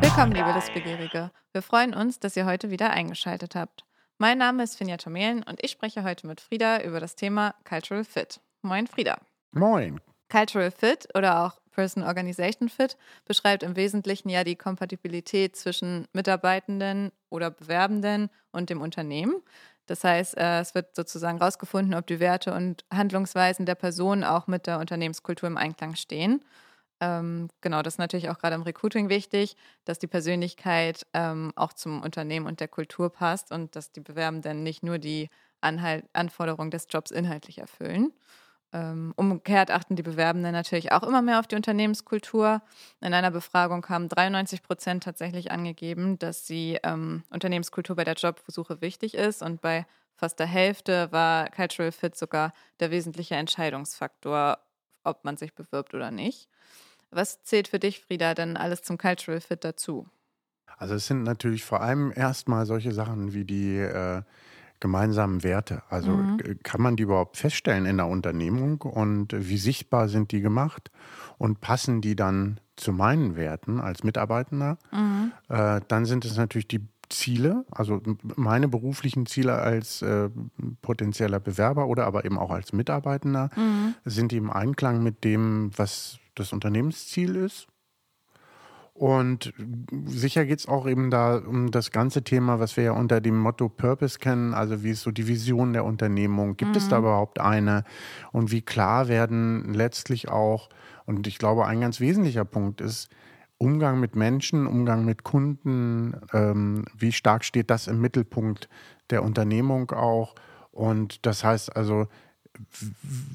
Willkommen, liebe Wissbegierige. Wir freuen uns, dass ihr heute wieder eingeschaltet habt. Mein Name ist Finja Tomelen und ich spreche heute mit Frieda über das Thema Cultural Fit. Moin, Frieda. Moin. Cultural Fit oder auch Person Organization Fit beschreibt im Wesentlichen ja die Kompatibilität zwischen Mitarbeitenden oder Bewerbenden und dem Unternehmen. Das heißt, äh, es wird sozusagen herausgefunden, ob die Werte und Handlungsweisen der Person auch mit der Unternehmenskultur im Einklang stehen. Ähm, genau, das ist natürlich auch gerade im Recruiting wichtig, dass die Persönlichkeit ähm, auch zum Unternehmen und der Kultur passt und dass die Bewerbenden nicht nur die Anhalt Anforderungen des Jobs inhaltlich erfüllen. Ähm, umgekehrt achten die Bewerbenden natürlich auch immer mehr auf die Unternehmenskultur. In einer Befragung haben 93 Prozent tatsächlich angegeben, dass die ähm, Unternehmenskultur bei der Jobsuche wichtig ist und bei fast der Hälfte war Cultural Fit sogar der wesentliche Entscheidungsfaktor, ob man sich bewirbt oder nicht. Was zählt für dich, Frieda, denn alles zum Cultural Fit dazu? Also es sind natürlich vor allem erstmal solche Sachen wie die äh, gemeinsamen Werte. Also mhm. kann man die überhaupt feststellen in der Unternehmung und wie sichtbar sind die gemacht und passen die dann zu meinen Werten als Mitarbeitender? Mhm. Äh, dann sind es natürlich die Ziele, also meine beruflichen Ziele als äh, potenzieller Bewerber oder aber eben auch als Mitarbeitender, mhm. sind die im Einklang mit dem, was das Unternehmensziel ist. Und sicher geht es auch eben da um das ganze Thema, was wir ja unter dem Motto Purpose kennen, also wie ist so die Vision der Unternehmung, gibt mhm. es da mhm. überhaupt eine und wie klar werden letztlich auch, und ich glaube, ein ganz wesentlicher Punkt ist, Umgang mit Menschen, Umgang mit Kunden, ähm, wie stark steht das im Mittelpunkt der Unternehmung auch. Und das heißt also,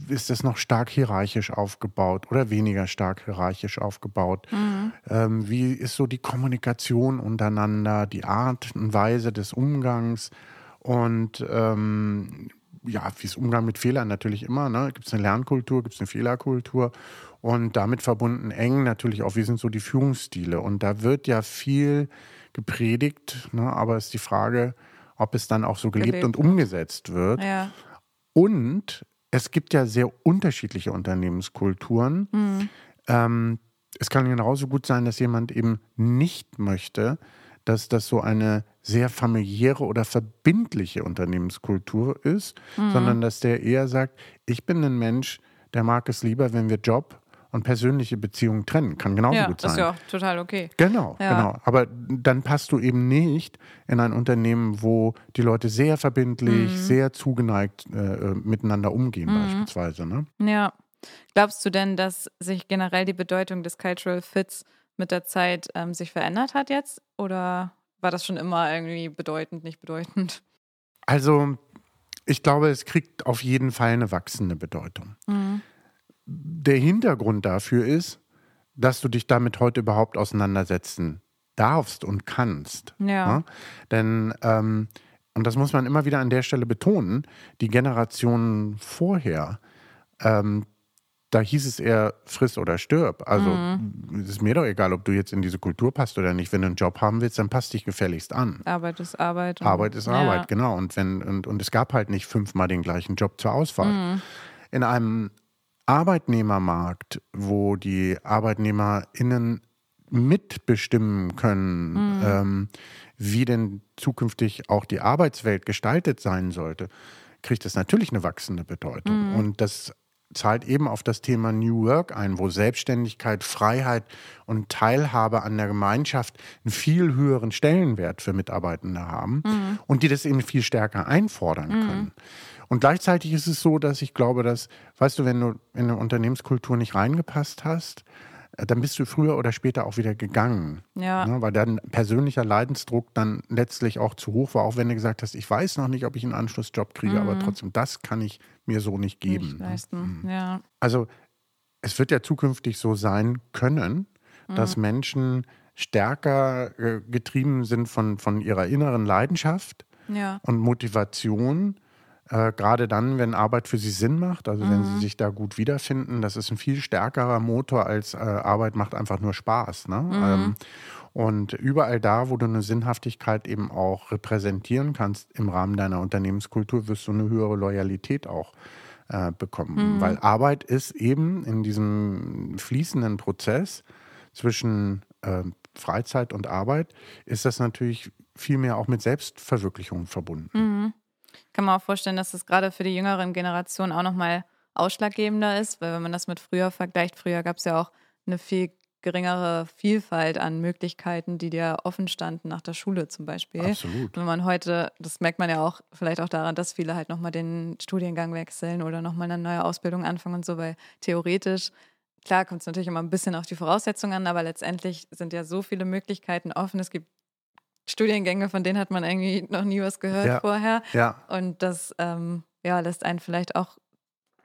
ist es noch stark hierarchisch aufgebaut oder weniger stark hierarchisch aufgebaut? Mhm. Ähm, wie ist so die Kommunikation untereinander, die Art und Weise des Umgangs und ähm, ja, wie ist Umgang mit Fehlern natürlich immer. Ne? Gibt es eine Lernkultur, gibt es eine Fehlerkultur und damit verbunden eng natürlich auch, wie sind so die Führungsstile? Und da wird ja viel gepredigt, ne? aber ist die Frage, ob es dann auch so gelebt, gelebt. und umgesetzt wird. Ja. Und es gibt ja sehr unterschiedliche Unternehmenskulturen. Mhm. Ähm, es kann genauso gut sein, dass jemand eben nicht möchte, dass das so eine sehr familiäre oder verbindliche Unternehmenskultur ist, mhm. sondern dass der eher sagt, ich bin ein Mensch, der mag es lieber, wenn wir Job und persönliche Beziehungen trennen. Kann genauso ja, gut sein. Das ist ja auch total okay. Genau, ja. genau. Aber dann passt du eben nicht in ein Unternehmen, wo die Leute sehr verbindlich, mhm. sehr zugeneigt äh, äh, miteinander umgehen, mhm. beispielsweise. Ne? Ja. Glaubst du denn, dass sich generell die Bedeutung des Cultural Fits mit der Zeit ähm, sich verändert hat jetzt? Oder war das schon immer irgendwie bedeutend, nicht bedeutend? Also, ich glaube, es kriegt auf jeden Fall eine wachsende Bedeutung. Mhm der Hintergrund dafür ist, dass du dich damit heute überhaupt auseinandersetzen darfst und kannst. Ja. ja? Denn, ähm, und das muss man immer wieder an der Stelle betonen, die Generationen vorher, ähm, da hieß es eher friss oder stirb. Also mhm. es ist mir doch egal, ob du jetzt in diese Kultur passt oder nicht. Wenn du einen Job haben willst, dann passt dich gefälligst an. Arbeit ist Arbeit. Arbeit ist ja. Arbeit, genau. Und wenn und, und es gab halt nicht fünfmal den gleichen Job zur Auswahl. Mhm. In einem Arbeitnehmermarkt, wo die ArbeitnehmerInnen mitbestimmen können, mhm. ähm, wie denn zukünftig auch die Arbeitswelt gestaltet sein sollte, kriegt das natürlich eine wachsende Bedeutung. Mhm. Und das zahlt eben auf das Thema New Work ein, wo Selbstständigkeit, Freiheit und Teilhabe an der Gemeinschaft einen viel höheren Stellenwert für Mitarbeitende haben mhm. und die das eben viel stärker einfordern mhm. können. Und gleichzeitig ist es so, dass ich glaube, dass, weißt du, wenn du in eine Unternehmenskultur nicht reingepasst hast, äh, dann bist du früher oder später auch wieder gegangen. Ja. Ne, weil dein persönlicher Leidensdruck dann letztlich auch zu hoch war, auch wenn du gesagt hast, ich weiß noch nicht, ob ich einen Anschlussjob kriege, mhm. aber trotzdem, das kann ich mir so nicht geben. Nicht ne? leisten. Mhm. Ja. Also es wird ja zukünftig so sein können, mhm. dass Menschen stärker äh, getrieben sind von, von ihrer inneren Leidenschaft ja. und Motivation äh, Gerade dann, wenn Arbeit für sie Sinn macht, also mhm. wenn sie mhm. sich da gut wiederfinden, das ist ein viel stärkerer Motor als äh, Arbeit macht einfach nur Spaß. Ne? Mhm. Ähm, und überall da, wo du eine Sinnhaftigkeit eben auch repräsentieren kannst im Rahmen deiner Unternehmenskultur, wirst du eine höhere Loyalität auch äh, bekommen. Mhm. Weil Arbeit ist eben in diesem fließenden Prozess zwischen äh, Freizeit und Arbeit, ist das natürlich viel mehr auch mit Selbstverwirklichung verbunden. Mhm. Kann man auch vorstellen, dass das gerade für die jüngeren Generationen auch nochmal ausschlaggebender ist, weil wenn man das mit früher vergleicht, früher gab es ja auch eine viel geringere Vielfalt an Möglichkeiten, die dir offen standen nach der Schule zum Beispiel. Absolut. Wenn man heute, das merkt man ja auch vielleicht auch daran, dass viele halt nochmal den Studiengang wechseln oder nochmal eine neue Ausbildung anfangen und so, weil theoretisch, klar kommt es natürlich immer ein bisschen auf die Voraussetzungen an, aber letztendlich sind ja so viele Möglichkeiten offen. Es gibt Studiengänge, von denen hat man irgendwie noch nie was gehört ja. vorher. Ja. Und das ähm, ja, lässt einen vielleicht auch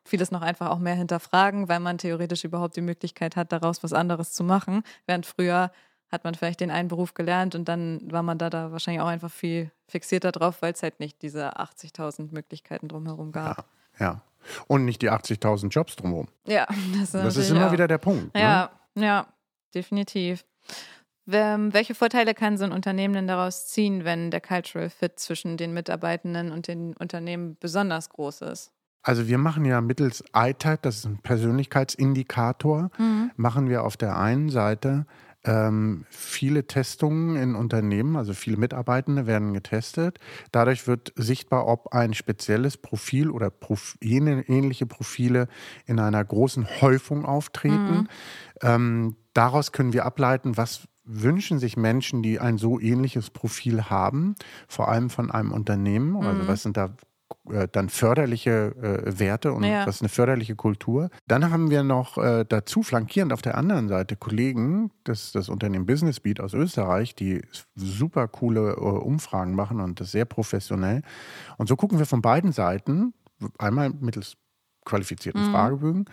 vieles noch einfach auch mehr hinterfragen, weil man theoretisch überhaupt die Möglichkeit hat, daraus was anderes zu machen. Während früher hat man vielleicht den einen Beruf gelernt und dann war man da, da wahrscheinlich auch einfach viel fixierter drauf, weil es halt nicht diese 80.000 Möglichkeiten drumherum gab. Ja, ja. Und nicht die 80.000 Jobs drumherum. Ja, das, das ist immer auch. wieder der Punkt. Ja, ne? ja, definitiv. Welche Vorteile kann so ein Unternehmen denn daraus ziehen, wenn der Cultural Fit zwischen den Mitarbeitenden und den Unternehmen besonders groß ist? Also wir machen ja mittels ITAT, das ist ein Persönlichkeitsindikator, mhm. machen wir auf der einen Seite ähm, viele Testungen in Unternehmen, also viele Mitarbeitende werden getestet. Dadurch wird sichtbar, ob ein spezielles Profil oder Prof ähnliche Profile in einer großen Häufung auftreten. Mhm. Ähm, daraus können wir ableiten, was wünschen sich Menschen, die ein so ähnliches Profil haben, vor allem von einem Unternehmen? Also mhm. was sind da äh, dann förderliche äh, Werte und ja. das ist eine förderliche Kultur. Dann haben wir noch äh, dazu flankierend auf der anderen Seite Kollegen, das das Unternehmen Business Beat aus Österreich, die super coole äh, Umfragen machen und das sehr professionell. Und so gucken wir von beiden Seiten, einmal mittels qualifizierten mhm. Fragebögen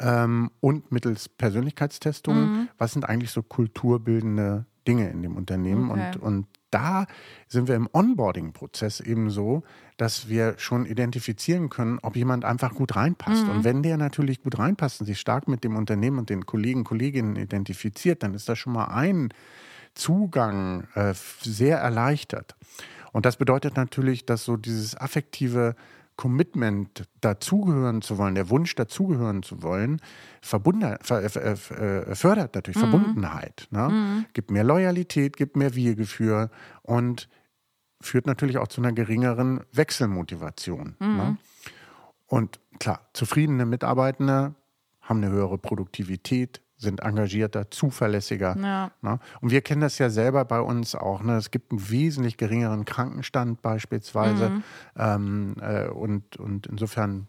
ähm, und mittels Persönlichkeitstestungen, mhm. was sind eigentlich so kulturbildende Dinge in dem Unternehmen okay. und, und da sind wir im Onboarding-Prozess eben so, dass wir schon identifizieren können, ob jemand einfach gut reinpasst. Mhm. Und wenn der natürlich gut reinpasst und sich stark mit dem Unternehmen und den Kollegen, Kolleginnen identifiziert, dann ist das schon mal ein Zugang äh, sehr erleichtert. Und das bedeutet natürlich, dass so dieses affektive Commitment, dazugehören zu wollen, der Wunsch, dazugehören zu wollen, Verbunden, fördert natürlich mhm. Verbundenheit. Ne? Mhm. Gibt mehr Loyalität, gibt mehr Wir-Gefühl und führt natürlich auch zu einer geringeren Wechselmotivation. Mhm. Ne? Und klar, zufriedene Mitarbeitende haben eine höhere Produktivität, sind engagierter, zuverlässiger. Ja. Ne? Und wir kennen das ja selber bei uns auch. Ne? Es gibt einen wesentlich geringeren Krankenstand beispielsweise. Mhm. Ähm, äh, und, und insofern.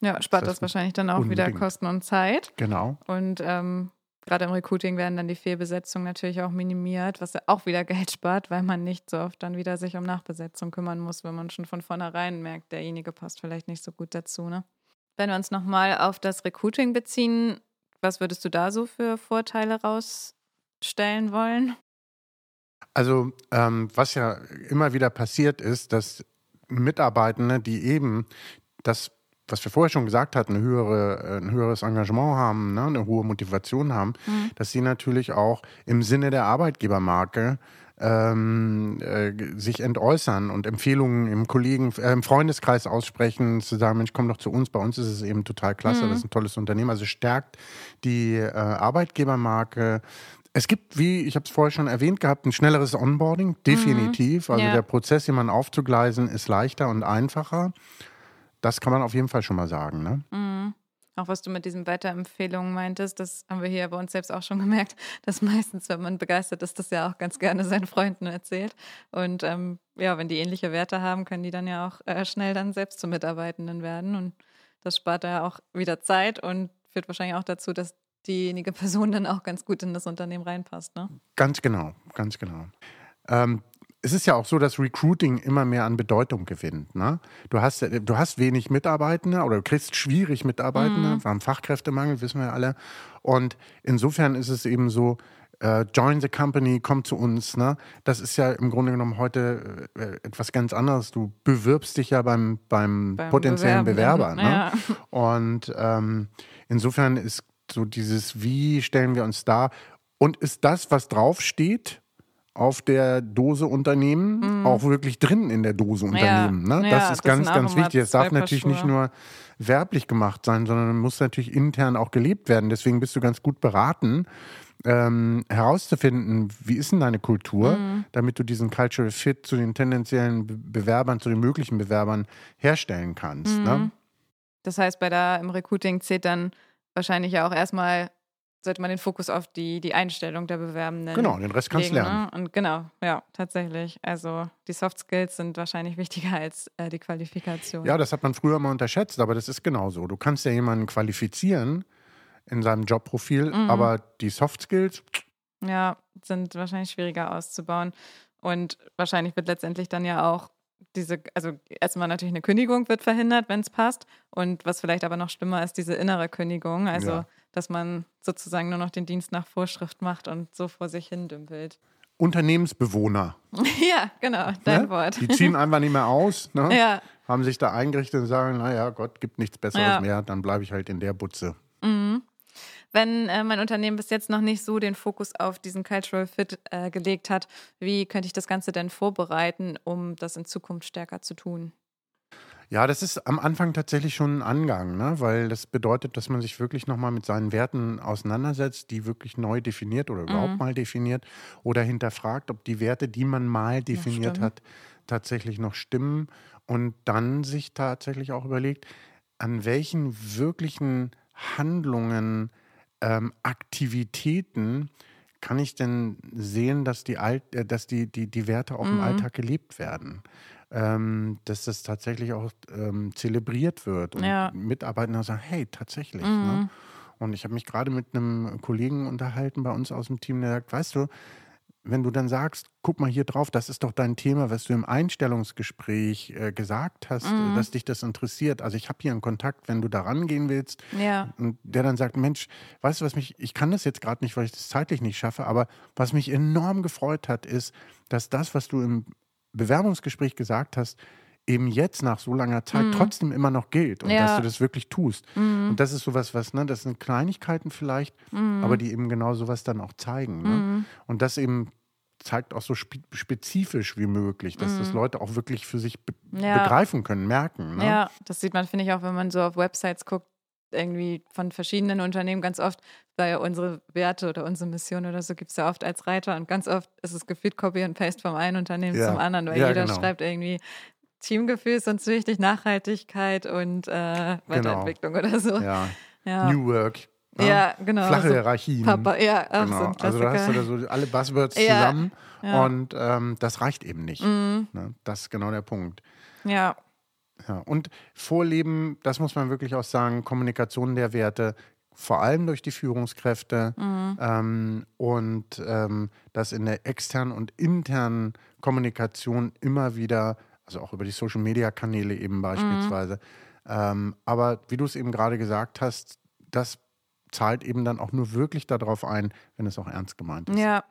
Ja, spart das, das wahrscheinlich dann auch unbedingt. wieder Kosten und Zeit. Genau. Und ähm, gerade im Recruiting werden dann die Fehlbesetzungen natürlich auch minimiert, was ja auch wieder Geld spart, weil man nicht so oft dann wieder sich um Nachbesetzung kümmern muss, wenn man schon von vornherein merkt, derjenige passt vielleicht nicht so gut dazu. Ne? Wenn wir uns nochmal auf das Recruiting beziehen, was würdest du da so für Vorteile rausstellen wollen? Also, ähm, was ja immer wieder passiert ist, dass Mitarbeitende, die eben das, was wir vorher schon gesagt hatten, eine höhere, ein höheres Engagement haben, ne, eine hohe Motivation haben, mhm. dass sie natürlich auch im Sinne der Arbeitgebermarke ähm, äh, sich entäußern und Empfehlungen im Kollegen, äh, im Freundeskreis aussprechen, zu sagen, Mensch, komm doch zu uns, bei uns ist es eben total klasse, mhm. das ist ein tolles Unternehmen. Also stärkt die äh, Arbeitgebermarke. Es gibt, wie ich habe es vorher schon erwähnt gehabt, ein schnelleres Onboarding, definitiv. Mhm. Also ja. der Prozess, jemanden aufzugleisen, ist leichter und einfacher. Das kann man auf jeden Fall schon mal sagen. Ne? Mhm. Auch was du mit diesen Weiterempfehlungen meintest, das haben wir hier bei uns selbst auch schon gemerkt, dass meistens, wenn man begeistert ist, das ja auch ganz gerne seinen Freunden erzählt. Und ähm, ja, wenn die ähnliche Werte haben, können die dann ja auch äh, schnell dann selbst zu Mitarbeitenden werden. Und das spart ja auch wieder Zeit und führt wahrscheinlich auch dazu, dass diejenige Person dann auch ganz gut in das Unternehmen reinpasst. Ne? Ganz genau, ganz genau. Ähm, es ist ja auch so, dass Recruiting immer mehr an Bedeutung gewinnt. Ne? Du, hast, du hast wenig Mitarbeitende oder du kriegst schwierig Mitarbeitende. Mhm. Wir haben Fachkräftemangel, wissen wir alle. Und insofern ist es eben so, Uh, join the company, komm zu uns. Ne? Das ist ja im Grunde genommen heute äh, etwas ganz anderes. Du bewirbst dich ja beim, beim, beim potenziellen Bewerber. Ne? Ja. Und ähm, insofern ist so dieses, wie stellen wir uns da und ist das, was draufsteht, auf der Dose Unternehmen, mhm. auch wirklich drin in der Dose Unternehmen. Ja. Ne? Das ja, ist das ganz, ganz wichtig. Es darf natürlich nicht nur werblich gemacht sein, sondern muss natürlich intern auch gelebt werden. Deswegen bist du ganz gut beraten, ähm, herauszufinden, wie ist denn deine Kultur, mhm. damit du diesen Cultural Fit zu den tendenziellen Bewerbern, zu den möglichen Bewerbern herstellen kannst. Ne? Mhm. Ne? Das heißt, bei der im Recruiting zählt dann wahrscheinlich ja auch erstmal sollte man den Fokus auf die, die Einstellung der Bewerbenden. Genau, den Rest kannst du lernen. Ne? Und genau, ja, tatsächlich. Also die Soft Skills sind wahrscheinlich wichtiger als äh, die Qualifikation. Ja, das hat man früher mal unterschätzt, aber das ist genauso. Du kannst ja jemanden qualifizieren in seinem Jobprofil, mhm. aber die Soft Skills. Ja, sind wahrscheinlich schwieriger auszubauen. Und wahrscheinlich wird letztendlich dann ja auch diese, also erstmal natürlich eine Kündigung wird verhindert, wenn es passt. Und was vielleicht aber noch schlimmer ist, diese innere Kündigung. Also, ja. Dass man sozusagen nur noch den Dienst nach Vorschrift macht und so vor sich hin dümpelt. Unternehmensbewohner. ja, genau, dein ne? Wort. Die ziehen einfach nicht mehr aus, ne? ja. haben sich da eingerichtet und sagen, naja, Gott, gibt nichts Besseres ja. mehr, dann bleibe ich halt in der Butze. Mhm wenn äh, mein Unternehmen bis jetzt noch nicht so den Fokus auf diesen Cultural Fit äh, gelegt hat, wie könnte ich das Ganze denn vorbereiten, um das in Zukunft stärker zu tun? Ja, das ist am Anfang tatsächlich schon ein Angang, ne? weil das bedeutet, dass man sich wirklich nochmal mit seinen Werten auseinandersetzt, die wirklich neu definiert oder überhaupt mhm. mal definiert oder hinterfragt, ob die Werte, die man mal definiert hat, tatsächlich noch stimmen und dann sich tatsächlich auch überlegt, an welchen wirklichen Handlungen ähm, Aktivitäten kann ich denn sehen, dass die, Alt, äh, dass die, die, die Werte auch mhm. im Alltag gelebt werden? Ähm, dass das tatsächlich auch ähm, zelebriert wird und ja. Mitarbeiter sagen, hey, tatsächlich. Ne? Mhm. Ne? Und ich habe mich gerade mit einem Kollegen unterhalten bei uns aus dem Team, der sagt, weißt du, wenn du dann sagst, guck mal hier drauf, das ist doch dein Thema, was du im Einstellungsgespräch äh, gesagt hast, mhm. dass dich das interessiert. Also ich habe hier einen Kontakt, wenn du da rangehen willst. Ja. Und der dann sagt, Mensch, weißt du, was mich, ich kann das jetzt gerade nicht, weil ich das zeitlich nicht schaffe, aber was mich enorm gefreut hat, ist, dass das, was du im Bewerbungsgespräch gesagt hast, eben jetzt nach so langer Zeit mhm. trotzdem immer noch gilt und ja. dass du das wirklich tust. Mhm. Und das ist sowas, was, ne, das sind Kleinigkeiten vielleicht, mhm. aber die eben genau sowas dann auch zeigen. Ne? Mhm. Und das eben zeigt auch so spe spezifisch wie möglich, dass das mhm. Leute auch wirklich für sich be ja. begreifen können, merken. Ne? Ja, das sieht man, finde ich, auch, wenn man so auf Websites guckt, irgendwie von verschiedenen Unternehmen ganz oft bei unsere Werte oder unsere Mission oder so gibt es ja oft als Reiter und ganz oft ist es gefühlt Copy and Paste vom einen Unternehmen ja. zum anderen, weil ja, jeder genau. schreibt irgendwie Teamgefühl ist uns wichtig, Nachhaltigkeit und äh, Weiterentwicklung genau. oder so. Ja. ja. New Work. Ja, ja genau. Flache so Hierarchien. Papa, ja, genau. So also da hast du da so alle Buzzwords ja. zusammen und ähm, das reicht eben nicht. Mhm. Ne? Das ist genau der Punkt. Ja. Ja, und Vorleben, das muss man wirklich auch sagen, Kommunikation der Werte, vor allem durch die Führungskräfte mhm. ähm, und ähm, das in der externen und internen Kommunikation immer wieder also auch über die Social-Media-Kanäle eben beispielsweise. Mhm. Ähm, aber wie du es eben gerade gesagt hast, das zahlt eben dann auch nur wirklich darauf ein, wenn es auch ernst gemeint ist. Ja,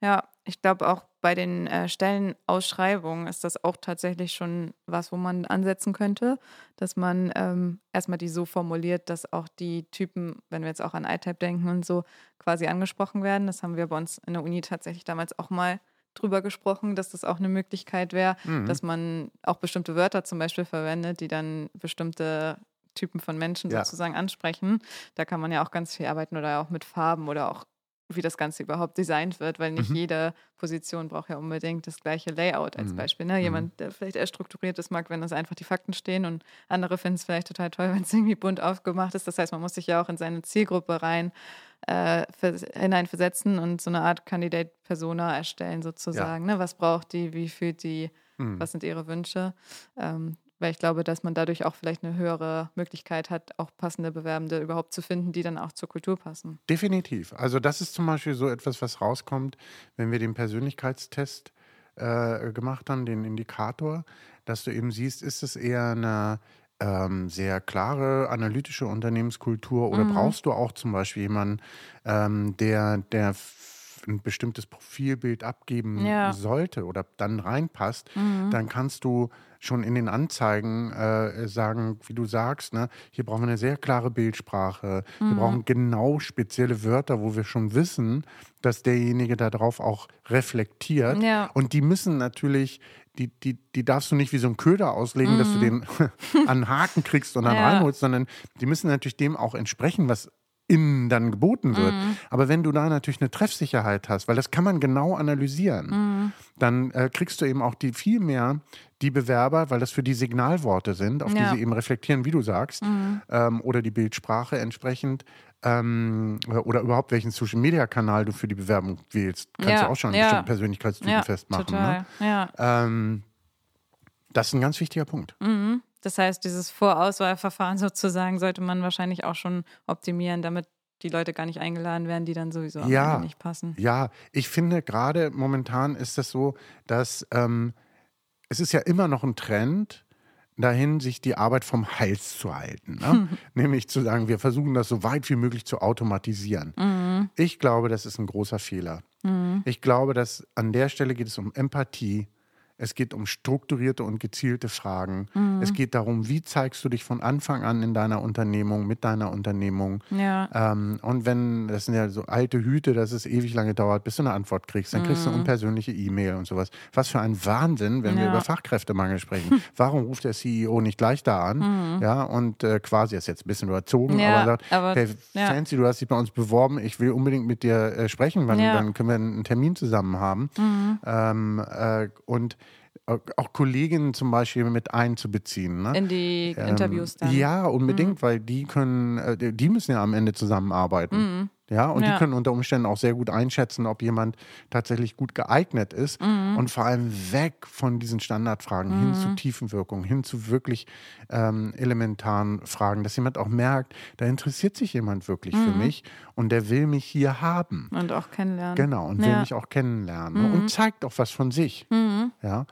ja. Ich glaube auch bei den äh, Stellenausschreibungen ist das auch tatsächlich schon was, wo man ansetzen könnte, dass man ähm, erstmal die so formuliert, dass auch die Typen, wenn wir jetzt auch an iType denken und so, quasi angesprochen werden. Das haben wir bei uns in der Uni tatsächlich damals auch mal drüber gesprochen, dass das auch eine Möglichkeit wäre, mhm. dass man auch bestimmte Wörter zum Beispiel verwendet, die dann bestimmte Typen von Menschen ja. sozusagen ansprechen. Da kann man ja auch ganz viel arbeiten oder auch mit Farben oder auch wie das Ganze überhaupt designt wird, weil nicht mhm. jede Position braucht ja unbedingt das gleiche Layout als mhm. Beispiel. Ne? Mhm. Jemand, der vielleicht eher strukturiert ist, mag, wenn das einfach die Fakten stehen und andere finden es vielleicht total toll, wenn es irgendwie bunt aufgemacht ist. Das heißt, man muss sich ja auch in seine Zielgruppe rein äh, hineinversetzen und so eine Art Candidate-Persona erstellen sozusagen. Ja. Ne? Was braucht die, wie fühlt die, mhm. was sind ihre Wünsche? Ähm, weil ich glaube, dass man dadurch auch vielleicht eine höhere Möglichkeit hat, auch passende Bewerbende überhaupt zu finden, die dann auch zur Kultur passen. Definitiv. Also das ist zum Beispiel so etwas, was rauskommt, wenn wir den Persönlichkeitstest äh, gemacht haben, den Indikator, dass du eben siehst, ist es eher eine ähm, sehr klare analytische Unternehmenskultur oder mhm. brauchst du auch zum Beispiel jemanden, ähm, der, der ein bestimmtes Profilbild abgeben ja. sollte oder dann reinpasst, mhm. dann kannst du schon in den Anzeigen äh, sagen, wie du sagst, ne, hier brauchen wir eine sehr klare Bildsprache. Mhm. Wir brauchen genau spezielle Wörter, wo wir schon wissen, dass derjenige darauf auch reflektiert. Ja. Und die müssen natürlich die, die, die darfst du nicht wie so ein Köder auslegen, mhm. dass du den an den Haken kriegst und dann ja. reinholst, sondern die müssen natürlich dem auch entsprechen, was innen dann geboten wird. Mhm. Aber wenn du da natürlich eine Treffsicherheit hast, weil das kann man genau analysieren, mhm. dann äh, kriegst du eben auch die viel mehr die Bewerber, weil das für die Signalworte sind, auf ja. die sie eben reflektieren, wie du sagst, mhm. ähm, oder die Bildsprache entsprechend, ähm, oder überhaupt welchen Social Media Kanal du für die Bewerbung wählst, kannst ja. du auch schon ja. bestimmten Persönlichkeitstypen ja, festmachen. Ne? Ja. Ähm, das ist ein ganz wichtiger Punkt. Mhm. Das heißt, dieses Vorauswahlverfahren sozusagen sollte man wahrscheinlich auch schon optimieren, damit die Leute gar nicht eingeladen werden, die dann sowieso ja, nicht passen. Ja, ich finde gerade momentan ist das so, dass ähm, es ist ja immer noch ein Trend, dahin, sich die Arbeit vom Hals zu halten. Ne? Nämlich zu sagen, wir versuchen das so weit wie möglich zu automatisieren. Mhm. Ich glaube, das ist ein großer Fehler. Mhm. Ich glaube, dass an der Stelle geht es um Empathie, es geht um strukturierte und gezielte Fragen. Mhm. Es geht darum, wie zeigst du dich von Anfang an in deiner Unternehmung, mit deiner Unternehmung. Ja. Ähm, und wenn, das sind ja so alte Hüte, dass es ewig lange dauert, bis du eine Antwort kriegst, dann kriegst du eine Mhm. unpersönliche E-Mail und sowas. Was für ein Wahnsinn, wenn wir Ja. über Fachkräftemangel sprechen. Warum ruft der CEO nicht gleich da an? Ja, und äh, quasi ist jetzt ein bisschen überzogen, Mhm. Ja, aber sagt, aber- hey. Fancy, du hast dich bei uns beworben, ich will unbedingt mit dir äh, sprechen, wann, dann können wir einen Termin zusammen haben. Mhm. Ähm, äh, und auch Kolleginnen zum Beispiel mit einzubeziehen. Ne? In die Ähm, Interviews dann. Ja, unbedingt, weil die können, äh, die müssen ja am Ende zusammenarbeiten. Mhm. Ja, und Ja. die können unter Umständen auch sehr gut einschätzen, ob jemand tatsächlich gut geeignet ist. Mhm. Und vor allem weg von diesen Standardfragen hin zu Tiefenwirkung, hin zu wirklich ähm, elementaren Fragen, dass jemand auch merkt, da interessiert sich jemand wirklich Mhm. für mich und der will mich hier haben. Und auch kennenlernen. Genau, und will Ja. mich auch kennenlernen ne? und zeigt auch was von sich. Mhm. Ja,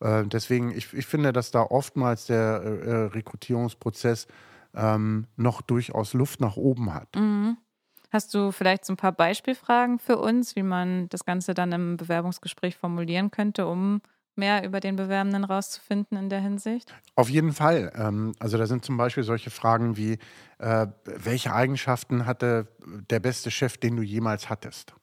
äh, deswegen, ich, ich finde, dass da oftmals der äh, äh, Rekrutierungsprozess ähm, noch durchaus Luft nach oben hat. Mhm. Hast du vielleicht so ein paar Beispielfragen für uns, wie man das Ganze dann im Bewerbungsgespräch formulieren könnte, um mehr über den Bewerbenden rauszufinden in der Hinsicht? Auf jeden Fall. Ähm, also da sind zum Beispiel solche Fragen wie, äh, welche Eigenschaften hatte der beste Chef, den du jemals hattest?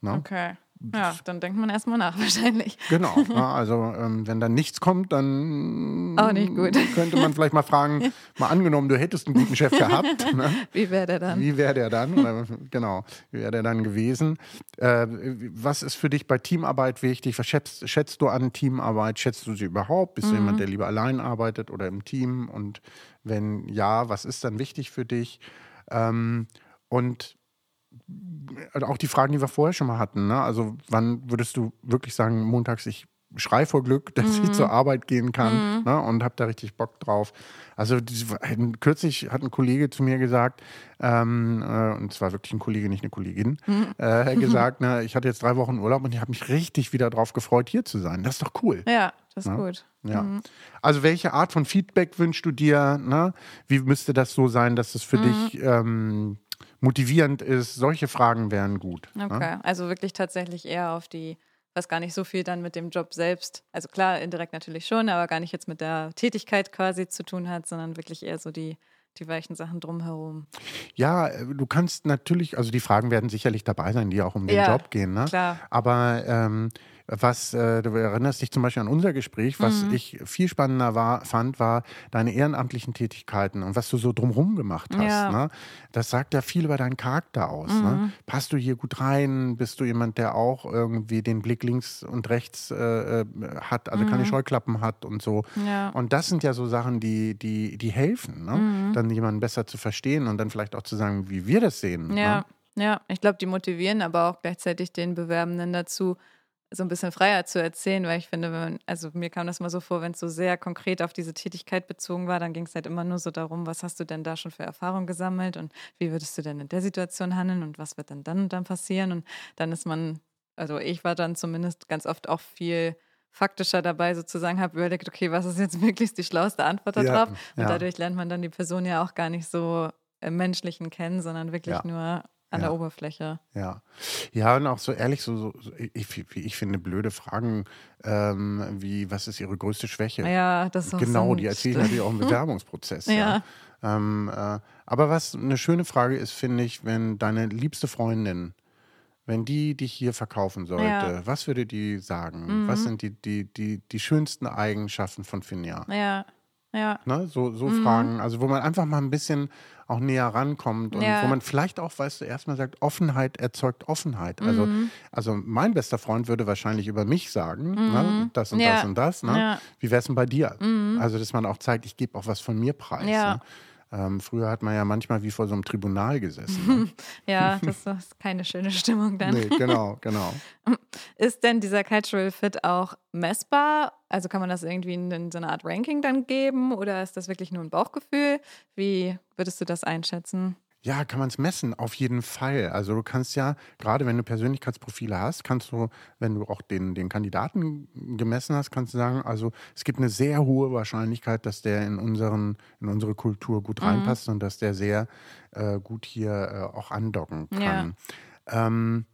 Ne? Okay. Ja, dann denkt man erstmal nach wahrscheinlich. Genau. also ähm, wenn dann nichts kommt, dann Auch nicht gut. könnte man vielleicht mal fragen, mal angenommen, du hättest einen guten Chef gehabt. Ne? Wie wäre der dann? Wie wäre der dann? Oder, genau, wie wäre der dann gewesen? Äh, was ist für dich bei Teamarbeit wichtig? Was schätzt, schätzt du an Teamarbeit? Schätzt du sie überhaupt? Bist du Mhm. jemand, der lieber allein arbeitet oder im Team? Und wenn ja, was ist dann wichtig für dich? Ähm, und also auch die Fragen, die wir vorher schon mal hatten. Ne? Also wann würdest du wirklich sagen, montags ich schrei vor Glück, dass ich zur Arbeit gehen kann ne? und habe da richtig Bock drauf. Also das kürzlich hat ein Kollege zu mir gesagt, ähm, äh, und es war wirklich ein Kollege, nicht eine Kollegin, äh, gesagt, ne, ich hatte jetzt drei Wochen Urlaub und ich habe mich richtig wieder drauf gefreut, hier zu sein. Das ist doch cool. Ja, das ist Ja. gut. Ja. Mhm. Also welche Art von Feedback wünschst du dir? Ne? Wie müsste das so sein, dass es für dich ähm, motivierend ist? Solche Fragen wären gut. Ne? Okay, also wirklich tatsächlich eher auf die, was gar nicht so viel dann mit dem Job selbst, also klar, indirekt natürlich schon, aber gar nicht jetzt mit der Tätigkeit quasi zu tun hat, sondern wirklich eher so die, die weichen Sachen drumherum. Ja, du kannst natürlich, also die Fragen werden sicherlich dabei sein, die auch um den Ja, Job gehen. Ne? Klar. Aber ähm, was, äh, du erinnerst dich zum Beispiel an unser Gespräch, was Mhm. ich viel spannender war, fand, war deine ehrenamtlichen Tätigkeiten und was du so drumherum gemacht hast. Ja. Ne? Das sagt ja viel über deinen Charakter aus. Mhm. Ne? Passt du hier gut rein? Bist du jemand, der auch irgendwie den Blick links und rechts äh, äh, hat, also keine Scheuklappen hat und so? Mhm. Ja. Und das sind ja so Sachen, die, die, die helfen, ne? Mhm. dann jemanden besser zu verstehen und dann vielleicht auch zu sagen, wie wir das sehen. Ja, Ne? ja, ich glaube, die motivieren aber auch gleichzeitig den Bewerbenden dazu, so ein bisschen freier zu erzählen, weil ich finde, wenn man, also mir kam das mal so vor, wenn es so sehr konkret auf diese Tätigkeit bezogen war, dann ging es halt immer nur so darum, was hast du denn da schon für Erfahrung gesammelt und wie würdest du denn in der Situation handeln und was wird denn dann und dann passieren und dann ist man, also ich war dann zumindest ganz oft auch viel faktischer dabei, sozusagen, habe überlegt, okay, was ist jetzt wirklich die schlauste Antwort Ja, darauf? Und ja. dadurch lernt man dann die Person ja auch gar nicht so im Menschlichen kennen, sondern wirklich Ja. nur an Ja. der Oberfläche. Ja. Ja, und auch so ehrlich, so, so ich, ich finde, blöde Fragen ähm, wie, was ist Ihre größte Schwäche? Ja, das ist Genau, so die ein erzählen St- natürlich auch im Bewerbungsprozess. ja. Ja. Ähm, äh, aber was eine schöne Frage ist, finde ich, wenn deine liebste Freundin, wenn die dich hier verkaufen sollte, Ja. was würde die sagen? Was sind die, die, die, die schönsten Eigenschaften von Finja? Ja, ja. Ne? So, so Mhm. Fragen, also wo man einfach mal ein bisschen auch näher rankommt und Ja. wo man vielleicht auch, weißt du, erstmal sagt, Offenheit erzeugt Offenheit. Also, Mhm. also mein bester Freund würde wahrscheinlich über mich sagen, ne? das und Mhm. Ja. das und das. Ne? Ja. Wie wäre es denn bei dir? Also, dass man auch zeigt, ich gebe auch was von mir preis. Ne? Ähm, früher hat man ja manchmal wie vor so einem Tribunal gesessen. Ja, das ist keine schöne Stimmung Ne? dann. nee, genau, genau. Ist denn dieser Cultural Fit auch messbar? Also kann man das irgendwie in, in so eine Art Ranking dann geben oder ist das wirklich nur ein Bauchgefühl? Wie würdest du das einschätzen? Ja, kann man es messen, auf jeden Fall. Also du kannst ja, gerade wenn du Persönlichkeitsprofile hast, kannst du, wenn du auch den, den Kandidaten gemessen hast, kannst du sagen, also es gibt eine sehr hohe Wahrscheinlichkeit, dass der in, unseren, in unsere Kultur gut reinpasst und dass der sehr äh, gut hier äh, auch andocken kann. Ähm,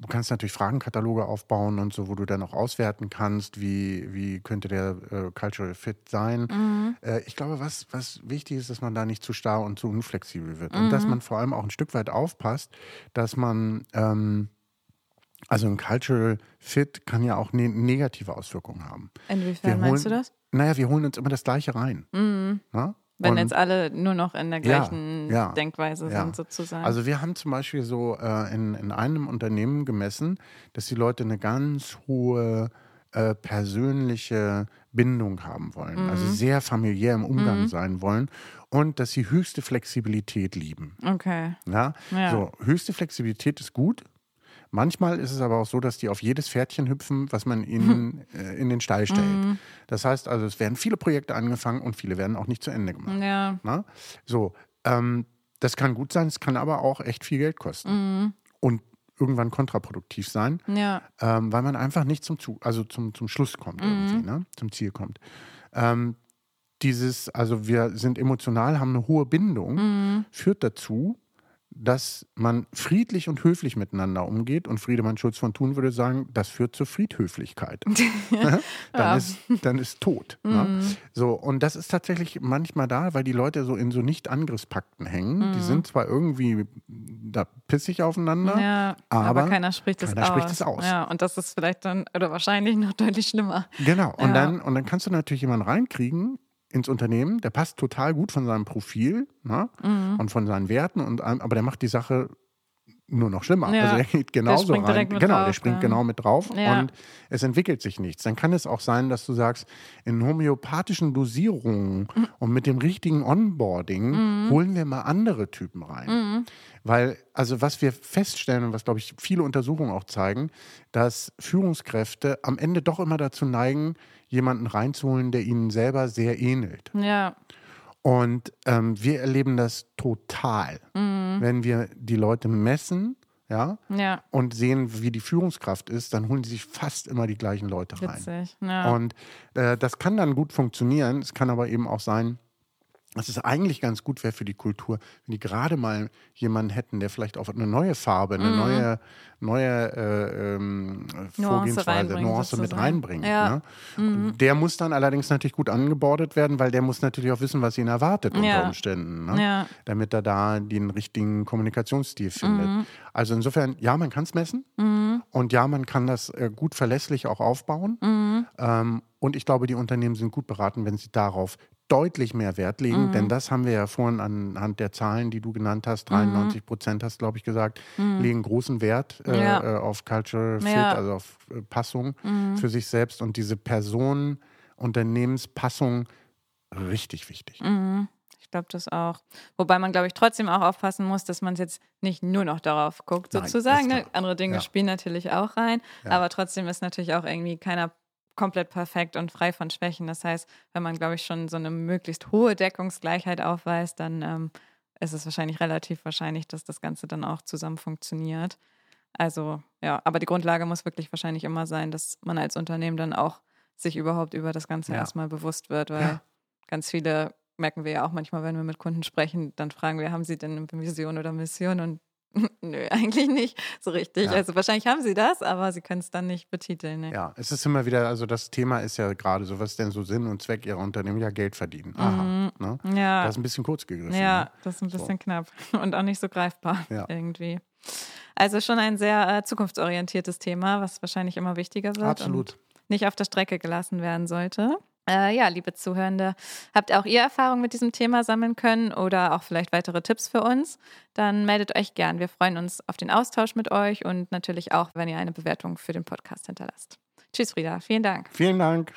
Du kannst natürlich Fragenkataloge aufbauen und so, wo du dann auch auswerten kannst, wie, wie könnte der äh, Cultural Fit sein. Äh, ich glaube, was, was wichtig ist, dass man da nicht zu starr und zu unflexibel wird. Und dass man vor allem auch ein Stück weit aufpasst, dass man, ähm, also ein Cultural Fit kann ja auch ne negative Auswirkungen haben. Inwiefern meinst du holen, das? Naja, wir holen uns immer das Gleiche rein. Na? Wenn Und- jetzt alle nur noch in der Ja, gleichen ja, Denkweise ja. sind, sozusagen. Also wir haben zum Beispiel so äh, in, in einem Unternehmen gemessen, dass die Leute eine ganz hohe äh, persönliche Bindung haben wollen, Mhm. also sehr familiär im Umgang sein wollen und dass sie höchste Flexibilität lieben. okay. Ja? Ja. So, höchste Flexibilität ist gut. Manchmal ist es aber auch so, dass die auf jedes Pferdchen hüpfen, was man ihnen äh, in den Stall stellt. Mhm. Das heißt also, es werden viele Projekte angefangen und viele werden auch nicht zu Ende gemacht. Ja. Na? So, ähm, das kann gut sein, es kann aber auch echt viel Geld kosten. Mhm. Und irgendwann kontraproduktiv sein, Ja. ähm, weil man einfach nicht zum, Zu also zum, zum Schluss kommt, irgendwie, ne? zum Ziel kommt. Ähm, dieses, also wir sind emotional, haben eine hohe Bindung, führt dazu, dass man friedlich und höflich miteinander umgeht. Und Friedemann Schulz von Thun würde sagen, das führt zur Friedhöflichkeit. dann, Ja. ist, dann ist tot. Ne? So, und das ist tatsächlich manchmal da, weil die Leute so in so Nicht-Angriffspakten hängen. Die sind zwar irgendwie da pissig aufeinander, ja. Aber, aber keiner spricht es aus. spricht es aus. Ja, und das ist vielleicht dann, oder wahrscheinlich noch deutlich schlimmer. Genau. Und, dann, und dann kannst du natürlich jemanden reinkriegen ins Unternehmen, der passt total gut von seinem Profil ne? Mhm. und von seinen Werten, und, aber der macht die Sache nur noch schlimmer. Ja. Also der geht genauso springt rein. direkt mit genau, der drauf, springt ja. genau mit drauf Ja. und es entwickelt sich nichts. Dann kann es auch sein, dass du sagst, in homöopathischen Dosierungen Mhm. und mit dem richtigen Onboarding holen wir mal andere Typen rein. Mhm. Weil, also was wir feststellen und was, glaube ich, viele Untersuchungen auch zeigen, dass Führungskräfte am Ende doch immer dazu neigen, jemanden reinzuholen, der ihnen selber sehr ähnelt. Ja. Und ähm, wir erleben das total, Mhm. wenn wir die Leute messen, ja, Ja. und sehen, wie die Führungskraft ist, dann holen sie sich fast immer die gleichen Leute rein. Witzig. Ja. Und äh, das kann dann gut funktionieren. Es kann aber eben auch sein, dass es eigentlich ganz gut wäre für die Kultur, wenn die gerade mal jemanden hätten, der vielleicht auf eine neue Farbe, eine neue, neue äh, ähm, Vorgehensweise, Nuance mit reinbringt. Ja. Ne? Der muss dann allerdings natürlich gut angebordet werden, weil der muss natürlich auch wissen, was ihn erwartet unter Ja. Umständen, ne? Ja. damit er da den richtigen Kommunikationsstil findet. Mhm. Also insofern, ja, man kann es messen und ja, man kann das äh, gut verlässlich auch aufbauen. Mhm. Ähm, und ich glaube, die Unternehmen sind gut beraten, wenn sie darauf deutlich mehr Wert legen, Mhm. denn das haben wir ja vorhin anhand der Zahlen, die du genannt hast, Mhm. 93 Prozent hast, glaube ich, gesagt, legen großen Wert äh, Ja. äh, auf Cultural Fit, Ja. Mhm. also auf äh, Passung für sich selbst und diese Personen-Unternehmenspassung richtig wichtig. Mhm. Ich glaube das auch. Wobei man, glaube ich, trotzdem auch aufpassen muss, dass man jetzt nicht nur noch darauf guckt, sozusagen. Ne? Andere Dinge Ja. spielen natürlich auch rein, aber trotzdem ist natürlich auch irgendwie keiner komplett perfekt und frei von Schwächen. Das heißt, wenn man, glaube ich, schon so eine möglichst hohe Deckungsgleichheit aufweist, dann ähm, ist es wahrscheinlich relativ wahrscheinlich, dass das Ganze dann auch zusammen funktioniert. Also ja, aber die Grundlage muss wirklich wahrscheinlich immer sein, dass man als Unternehmen dann auch sich überhaupt über das Ganze Ja. erstmal bewusst wird, weil Ja. ganz viele merken wir ja auch manchmal, wenn wir mit Kunden sprechen, dann fragen wir, haben sie denn eine Vision oder Mission? Und Nö, eigentlich nicht so richtig. Ja. Also wahrscheinlich haben sie das, aber sie können es dann nicht betiteln. Ne? Ja, es ist immer wieder, also das Thema ist ja gerade so, was ist denn so Sinn und Zweck ihrer Unternehmen? Ja, Geld verdienen. Aha. Mhm. Ne? Ja. Das ist ein bisschen kurz gegriffen. Ja, ne? das ist ein bisschen so. knapp und auch nicht so greifbar ja. irgendwie. Also schon ein sehr äh, zukunftsorientiertes Thema, was wahrscheinlich immer wichtiger wird. Absolut. Und nicht auf der Strecke gelassen werden sollte. Äh, ja, liebe Zuhörende, habt auch ihr Erfahrungen mit diesem Thema sammeln können oder auch vielleicht weitere Tipps für uns? Dann meldet euch gern. Wir freuen uns auf den Austausch mit euch und natürlich auch, wenn ihr eine Bewertung für den Podcast hinterlasst. Tschüss, Frieda. Vielen Dank. Vielen Dank.